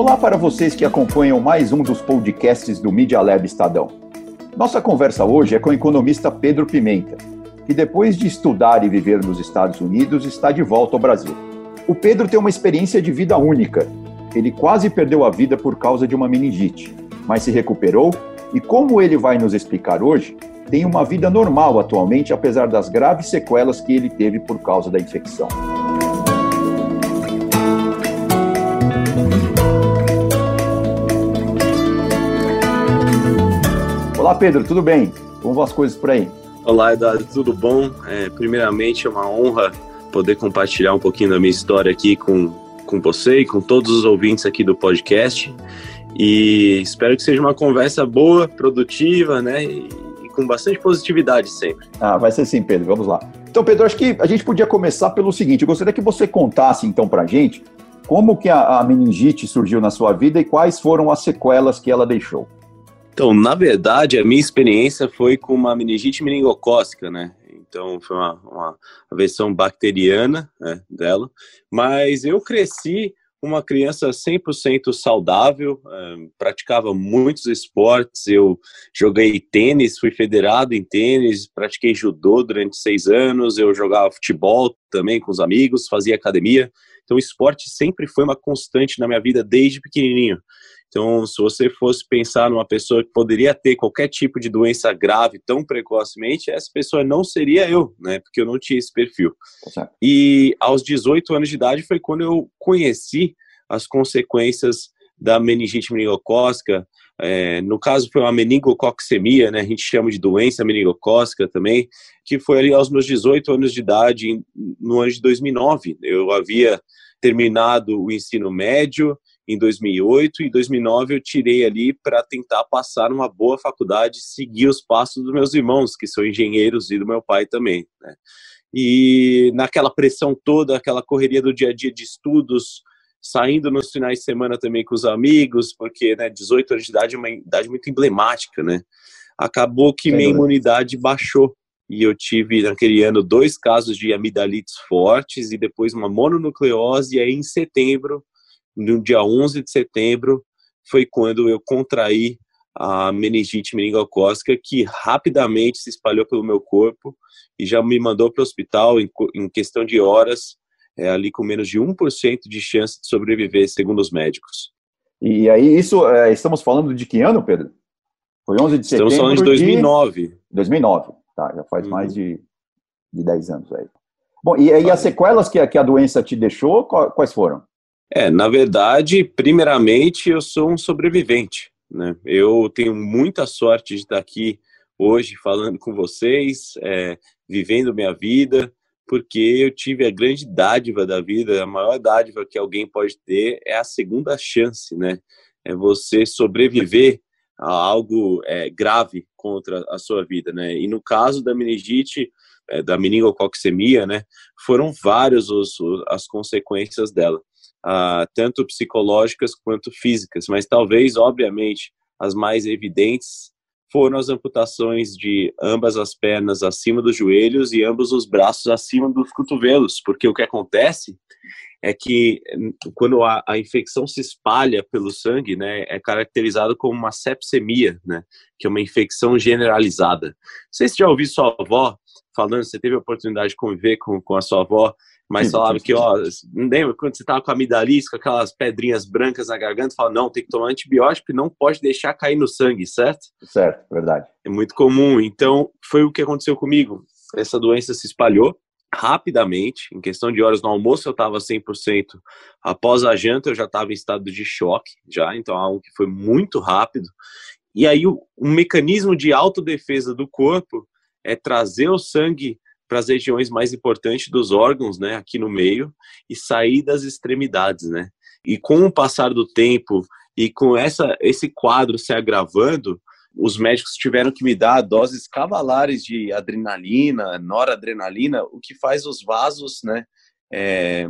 Olá para vocês que acompanham mais um dos podcasts do Media Lab Estadão. Nossa conversa hoje é com o economista Pedro Pimenta, que depois de estudar e viver nos Estados Unidos está de volta ao Brasil. O Pedro tem uma experiência de vida única. Ele quase perdeu a vida por causa de uma meningite, mas se recuperou e, como ele vai nos explicar hoje, tem uma vida normal atualmente, apesar das graves sequelas que ele teve por causa da infecção. Olá, Pedro, tudo bem? Como vão as coisas por aí? Olá, Eduardo, tudo bom? É, primeiramente, é uma honra poder compartilhar um pouquinho da minha história aqui com, com você e com todos os ouvintes aqui do podcast. E espero que seja uma conversa boa, produtiva, né? E, e com bastante positividade sempre. Ah, vai ser sim, Pedro. Vamos lá. Então, Pedro, acho que a gente podia começar pelo seguinte: eu gostaria que você contasse, então, para a gente como que a, a meningite surgiu na sua vida e quais foram as sequelas que ela deixou. Então, na verdade, a minha experiência foi com uma meningite meningocócica, né? Então, foi uma, uma versão bacteriana né, dela. Mas eu cresci uma criança 100% saudável, um, praticava muitos esportes. Eu joguei tênis, fui federado em tênis, pratiquei judô durante seis anos. Eu jogava futebol também com os amigos, fazia academia. Então, esporte sempre foi uma constante na minha vida desde pequenininho. Então, se você fosse pensar numa pessoa que poderia ter qualquer tipo de doença grave tão precocemente, essa pessoa não seria eu, né? Porque eu não tinha esse perfil. E aos 18 anos de idade foi quando eu conheci as consequências da meningite meningocócica. É, no caso, foi uma meningococcemia, né? A gente chama de doença meningocócica também, que foi ali aos meus 18 anos de idade, no ano de 2009. Eu havia terminado o ensino médio, em 2008 e 2009 eu tirei ali para tentar passar numa boa faculdade, seguir os passos dos meus irmãos, que são engenheiros, e do meu pai também. Né? E naquela pressão toda, aquela correria do dia a dia de estudos, saindo nos finais de semana também com os amigos, porque né, 18 anos de idade é uma idade muito emblemática, né? Acabou que minha imunidade baixou e eu tive naquele ano dois casos de amidalites fortes e depois uma mononucleose e aí em setembro no dia 11 de setembro foi quando eu contraí a meningite meningocócica que rapidamente se espalhou pelo meu corpo e já me mandou para o hospital em, em, questão de horas, é, ali com menos de 1% de chance de sobreviver, segundo os médicos. E aí, isso, é, estamos falando de que ano, Pedro? Foi 11 de setembro Estamos falando de 2009. De 2009, tá, já faz uhum. mais de, de 10 anos aí. Bom, e, e as sequelas que, que a doença te deixou, quais foram? É, na verdade, primeiramente, eu sou um sobrevivente. Né? Eu tenho muita sorte de estar aqui hoje falando com vocês, é, vivendo minha vida, porque eu tive a grande dádiva da vida, a maior dádiva que alguém pode ter é a segunda chance, né? É você sobreviver a algo é, grave contra a sua vida, né? E no caso da meningite, é, da meningococcemia, né? Foram várias os, as consequências dela uh, tanto psicológicas quanto físicas, mas talvez, obviamente, as mais evidentes foram as amputações de ambas as pernas acima dos joelhos e ambos os braços acima dos cotovelos, porque o que acontece é que quando a, a, infecção se espalha pelo sangue, né, é caracterizado como uma sepsemia, né, que é uma infecção generalizada. Não sei se já ouviu sua avó falando, você teve a oportunidade de conviver com, com a sua avó, mas falava que, ó, lembra quando você tava com a amidalite, com aquelas pedrinhas brancas na garganta, fala, não, tem que tomar antibiótico e não pode deixar cair no sangue, certo? Certo, verdade. É muito comum. Então, foi o que aconteceu comigo. Essa doença se espalhou rapidamente, em questão de horas no almoço eu estava 100%, após a janta eu já estava em estado de choque, já, então algo que foi muito rápido. E aí o, o mecanismo de autodefesa do corpo é trazer o sangue para as regiões mais importantes dos órgãos, né, aqui no meio, e sair das extremidades, né. E com o passar do tempo e com essa, esse quadro se agravando, os médicos tiveram que me dar doses cavalares de adrenalina, noradrenalina, o que faz os vasos, né, é,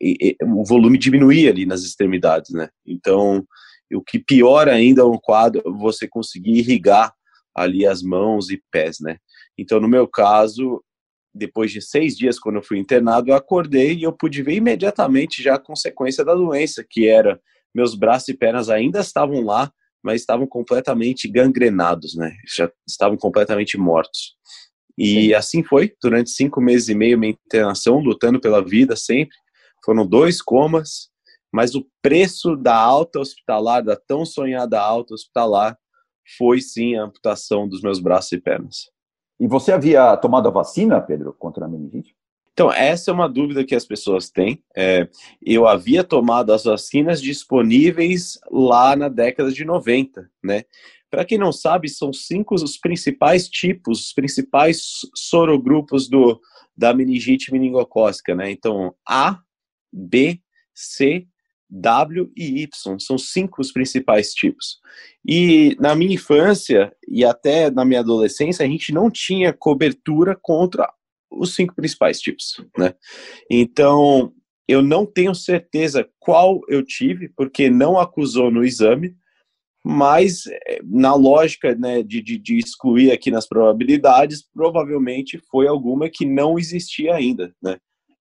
e, e, o volume diminuir ali nas extremidades, né. Então, o que piora ainda é o quadro, você conseguir irrigar ali as mãos e pés, né. Então, no meu caso, depois de seis dias, quando eu fui internado, eu acordei e eu pude ver imediatamente já a consequência da doença, que era meus braços e pernas ainda estavam lá, mas estavam completamente gangrenados, né? Já estavam completamente mortos. E Sim. assim foi, durante cinco meses e meio, minha internação, lutando pela vida sempre. Foram dois comas, mas o preço da alta hospitalar, da tão sonhada alta hospitalar, foi sim a amputação dos meus braços e pernas. E você havia tomado a vacina, Pedro, contra a meningite? Então, essa é uma dúvida que as pessoas têm. É, eu havia tomado as vacinas disponíveis lá na década de 90, né? Para quem não sabe, são cinco os principais tipos, os principais sorogrupos do, da meningite meningocócica, né? Então, A, B, C, W e Y, são cinco os principais tipos. E na minha infância e até na minha adolescência, a gente não tinha cobertura contra os cinco principais tipos, né? Então, eu não tenho certeza qual eu tive, porque não acusou no exame, mas eh, na lógica né, de, de, de, excluir aqui nas probabilidades, provavelmente foi alguma que não existia ainda, né?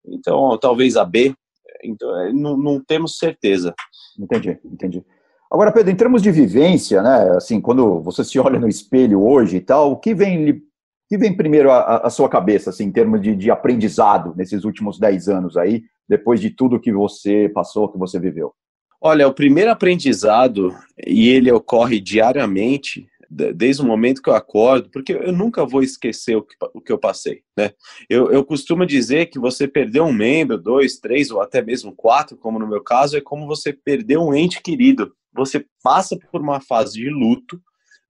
Então, talvez a B, então, eh, não, não temos certeza. Entendi, entendi. Agora, Pedro, em termos de vivência, né, assim, quando você se olha no espelho hoje e tal, o que vem que vem primeiro à, sua cabeça, assim, em termos de, de aprendizado nesses últimos 10 anos aí, depois de tudo que você passou, que você viveu? Olha, o primeiro aprendizado, e ele ocorre diariamente, desde o momento que eu acordo, porque eu nunca vou esquecer o que, o que eu passei, né? Eu, eu costumo dizer que você perder um membro, dois, três ou até mesmo quatro, como no meu caso, é como você perder um ente querido. Você passa por uma fase de luto,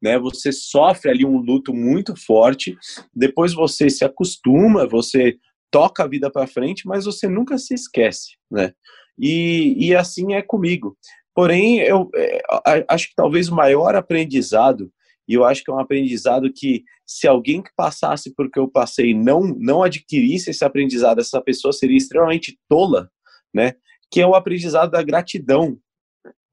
né? Você sofre ali um luto muito forte, depois você se acostuma, você toca a vida para frente, mas você nunca se esquece, né? E, e assim é comigo. Porém, eu é, acho que talvez o maior aprendizado, e eu acho que é um aprendizado que se alguém que passasse por que eu passei não não adquirisse esse aprendizado, essa pessoa seria extremamente tola, né? Que é o aprendizado da gratidão.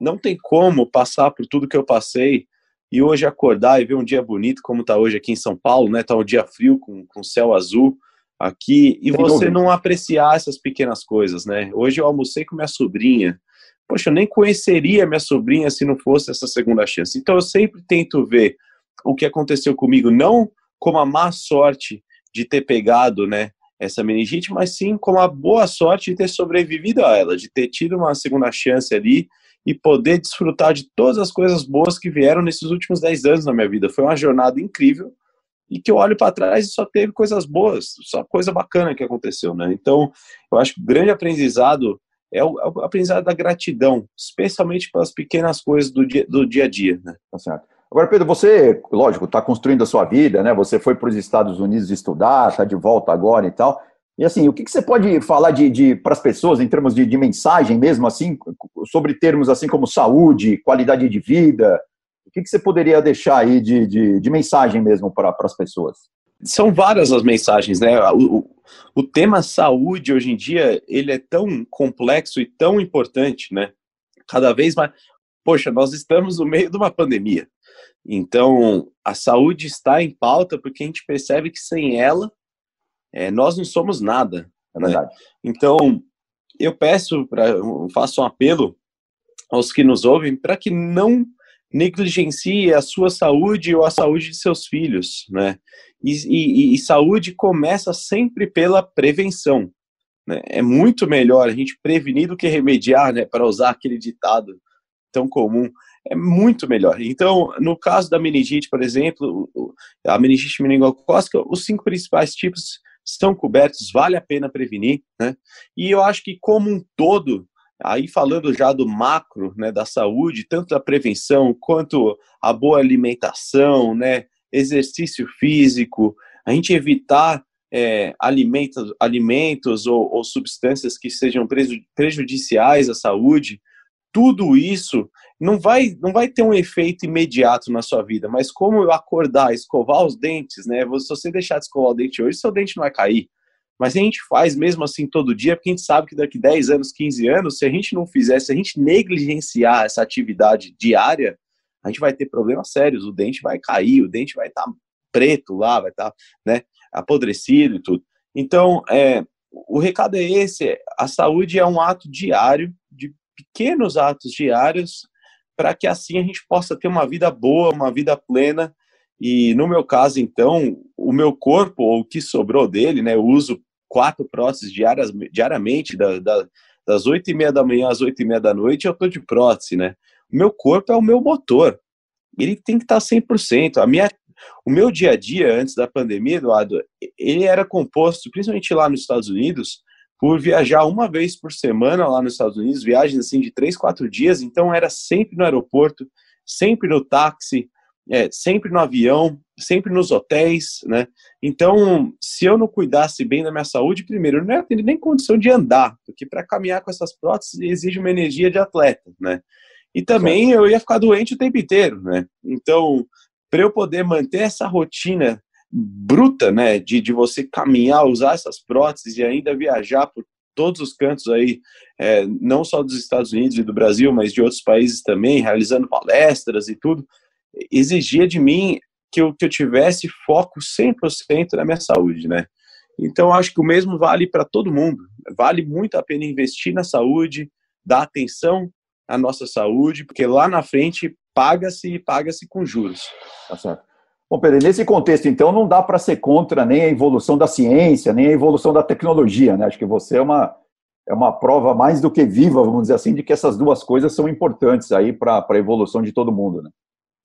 Não tem como passar por tudo que eu passei e hoje acordar e ver um dia bonito como está hoje aqui em São Paulo, né? Tá um dia frio com, com céu azul aqui e você não apreciar essas pequenas coisas, né? Hoje eu almocei com minha sobrinha. Poxa, eu nem conheceria minha sobrinha se não fosse essa segunda chance. Então eu sempre tento ver o que aconteceu comigo não como a má sorte de ter pegado, né, essa meningite, mas sim como a boa sorte de ter sobrevivido a ela, de ter tido uma segunda chance ali e poder desfrutar de todas as coisas boas que vieram nesses últimos 10 anos na minha vida. Foi uma jornada incrível e que eu olho para trás e só teve coisas boas, só coisa bacana que aconteceu, né? Então, eu acho que o grande aprendizado é o, é o aprendizado da gratidão, especialmente pelas pequenas coisas do dia, do dia a dia, né? Tá certo. Agora, Pedro, você, lógico, está construindo a sua vida, né? Você foi para os Estados Unidos estudar, está de volta agora e tal. E assim, o que, que você pode falar de, de para as pessoas em termos de, de, mensagem mesmo, assim, sobre termos assim como saúde, qualidade de vida? O que, que você poderia deixar aí de, de, de mensagem mesmo para as pessoas? São várias as mensagens, né? O, o, o tema saúde hoje em dia ele é tão complexo e tão importante, né? Cada vez mais. Poxa, nós estamos no meio de uma pandemia. Então, a saúde está em pauta porque a gente percebe que sem ela é, nós não somos nada. É né? Então, eu peço, pra, faço um apelo aos que nos ouvem para que não negligencie a sua saúde ou a saúde de seus filhos, né? E, e, e saúde começa sempre pela prevenção. Né? É muito melhor a gente prevenir do que remediar, né? Para usar aquele ditado tão comum, é muito melhor. Então, no caso da meningite, por exemplo, a meningite meningocócica, os cinco principais tipos estão cobertos, vale a pena prevenir, né? E eu acho que como um todo, aí falando já do macro, né, da saúde, tanto da prevenção quanto a boa alimentação, né, exercício físico, a gente evitar é, alimentos, alimentos ou, ou, substâncias que sejam prejudiciais à saúde, tudo isso não vai, não vai ter um efeito imediato na sua vida, mas como eu acordar, escovar os dentes, né? Se você deixar de escovar o dente hoje, seu dente não vai cair. Mas a gente faz mesmo assim todo dia, porque a gente sabe que daqui 10 anos, 15 anos, se a gente não fizer, se a gente negligenciar essa atividade diária, a gente vai ter problemas sérios. O dente vai cair, o dente vai estar tá preto lá, vai estar tá, né, apodrecido e tudo. Então, é, o recado é esse: a saúde é um ato diário pequenos atos diários para que assim a gente possa ter uma vida boa, uma vida plena. E no meu caso, então, o meu corpo, ou o que sobrou dele, né, eu uso quatro próteses diárias, diariamente, da, da, das oito e meia da manhã às oito e meia da noite, eu estou de prótese, né? O meu corpo é o meu motor, ele tem que estar 100%. A minha, o meu dia a dia, antes da pandemia, Eduardo, ele era composto, principalmente lá nos Estados Unidos, por viajar uma vez por semana lá nos Estados Unidos, viagens assim de três, quatro dias, então era sempre no aeroporto, sempre no táxi, é, sempre no avião, sempre nos hotéis, né? Então, se eu não cuidasse bem da minha saúde, primeiro, eu não ia ter nem condição de andar, porque para caminhar com essas próteses exige uma energia de atleta, né? E também eu ia ficar doente o tempo inteiro, né? Então, para eu poder manter essa rotina bruta, né, de, de você caminhar, usar essas próteses e ainda viajar por todos os cantos aí, é, não só dos Estados Unidos e do Brasil, mas de outros países também, realizando palestras e tudo, exigia de mim que eu, que eu tivesse foco 100% na minha saúde, né? Então, acho que o mesmo vale para todo mundo. Vale muito a pena investir na saúde, dar atenção à nossa saúde, porque lá na frente paga-se e paga-se com juros. Tá certo. Bom, Pedro, nesse contexto, então, não dá para ser contra nem a evolução da ciência, nem a evolução da tecnologia, né? Acho que você é uma, é uma prova mais do que viva, vamos dizer assim, de que essas duas coisas são importantes aí para a evolução de todo mundo, né?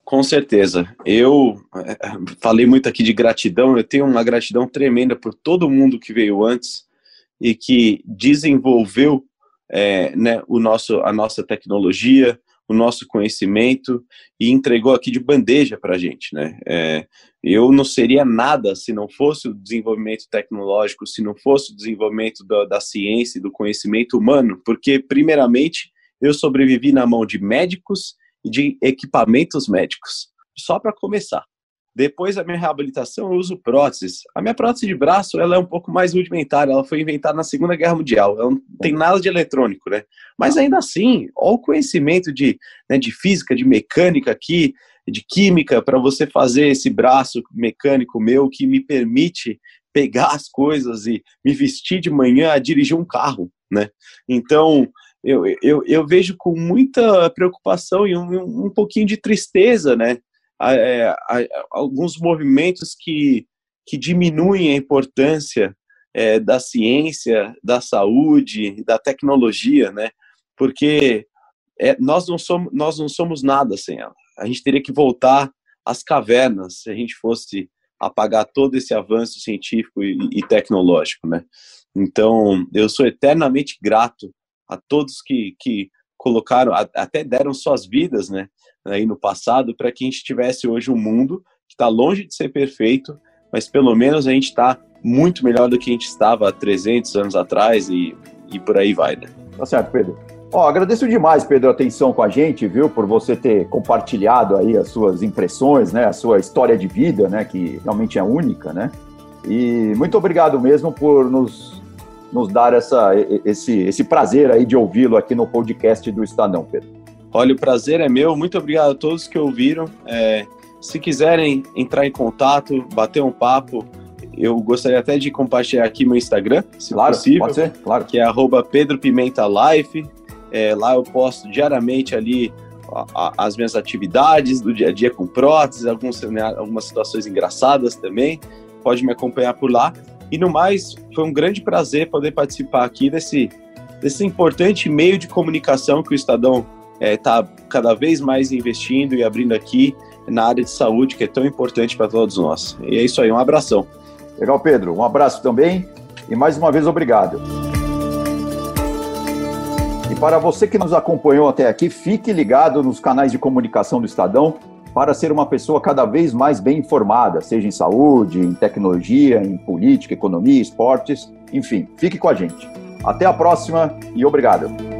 Com certeza. Eu eh, falei muito aqui de gratidão, eu tenho uma gratidão tremenda por todo mundo que veio antes e que desenvolveu é, né, o nosso, a nossa tecnologia, o nosso conhecimento e entregou aqui de bandeja para a gente, né? É, eu não seria nada se não fosse o desenvolvimento tecnológico, se não fosse o desenvolvimento da, da ciência e do conhecimento humano, porque, primeiramente, eu sobrevivi na mão de médicos e de equipamentos médicos. Só para começar. Depois da minha reabilitação, eu uso próteses. A minha prótese de braço ela é um pouco mais rudimentar, ela foi inventada na Segunda Guerra Mundial, ela não tem nada de eletrônico, né? Mas ainda assim, olha o conhecimento de, né, de física, de mecânica aqui, de química, para você fazer esse braço mecânico meu que me permite pegar as coisas e me vestir de manhã a dirigir um carro, né? Então, eu, eu, eu vejo com muita preocupação e um, um pouquinho de tristeza, né? É, alguns movimentos que, que diminuem a importância é, da ciência, da saúde, da tecnologia, né? Porque é, nós, não somos, nós não somos nada sem ela. A gente teria que voltar às cavernas se a gente fosse apagar todo esse avanço científico e, e tecnológico, né? Então, eu sou eternamente grato a todos que, que colocaram, até deram suas vidas, né, aí no passado, para que a gente tivesse hoje um mundo que está longe de ser perfeito, mas pelo menos a gente está muito melhor do que a gente estava há 300 anos atrás e, e por aí vai, né? Tá certo, Pedro. Ó, agradeço demais, Pedro, a atenção com a gente, viu, por você ter compartilhado aí as suas impressões, né, a sua história de vida, né, que realmente é única, né? E muito obrigado mesmo por nos nos dar essa, esse, esse prazer aí de ouvi-lo aqui no podcast do Estadão, Pedro. Olha, o prazer é meu. Muito obrigado a todos que ouviram. É, se quiserem entrar em contato, bater um papo, eu gostaria até de compartilhar aqui meu Instagram, se claro, possível. Pode ser, claro. Que é Pedro Pimenta Life. É, lá eu posto diariamente ali a, a, as minhas atividades do dia a dia com próteses, alguns, né, algumas situações engraçadas também. Pode me acompanhar por lá. E no mais, foi um grande prazer poder participar aqui desse, desse importante meio de comunicação que o Estadão está é, cada vez mais investindo e abrindo aqui na área de saúde, que é tão importante para todos nós. E é isso aí, um abração. Legal, Pedro. Um abraço também e mais uma vez obrigado. E para você que nos acompanhou até aqui, fique ligado nos canais de comunicação do Estadão para ser uma pessoa cada vez mais bem informada, seja em saúde, em tecnologia, em política, economia, esportes, enfim, fique com a gente. Até a próxima e obrigado.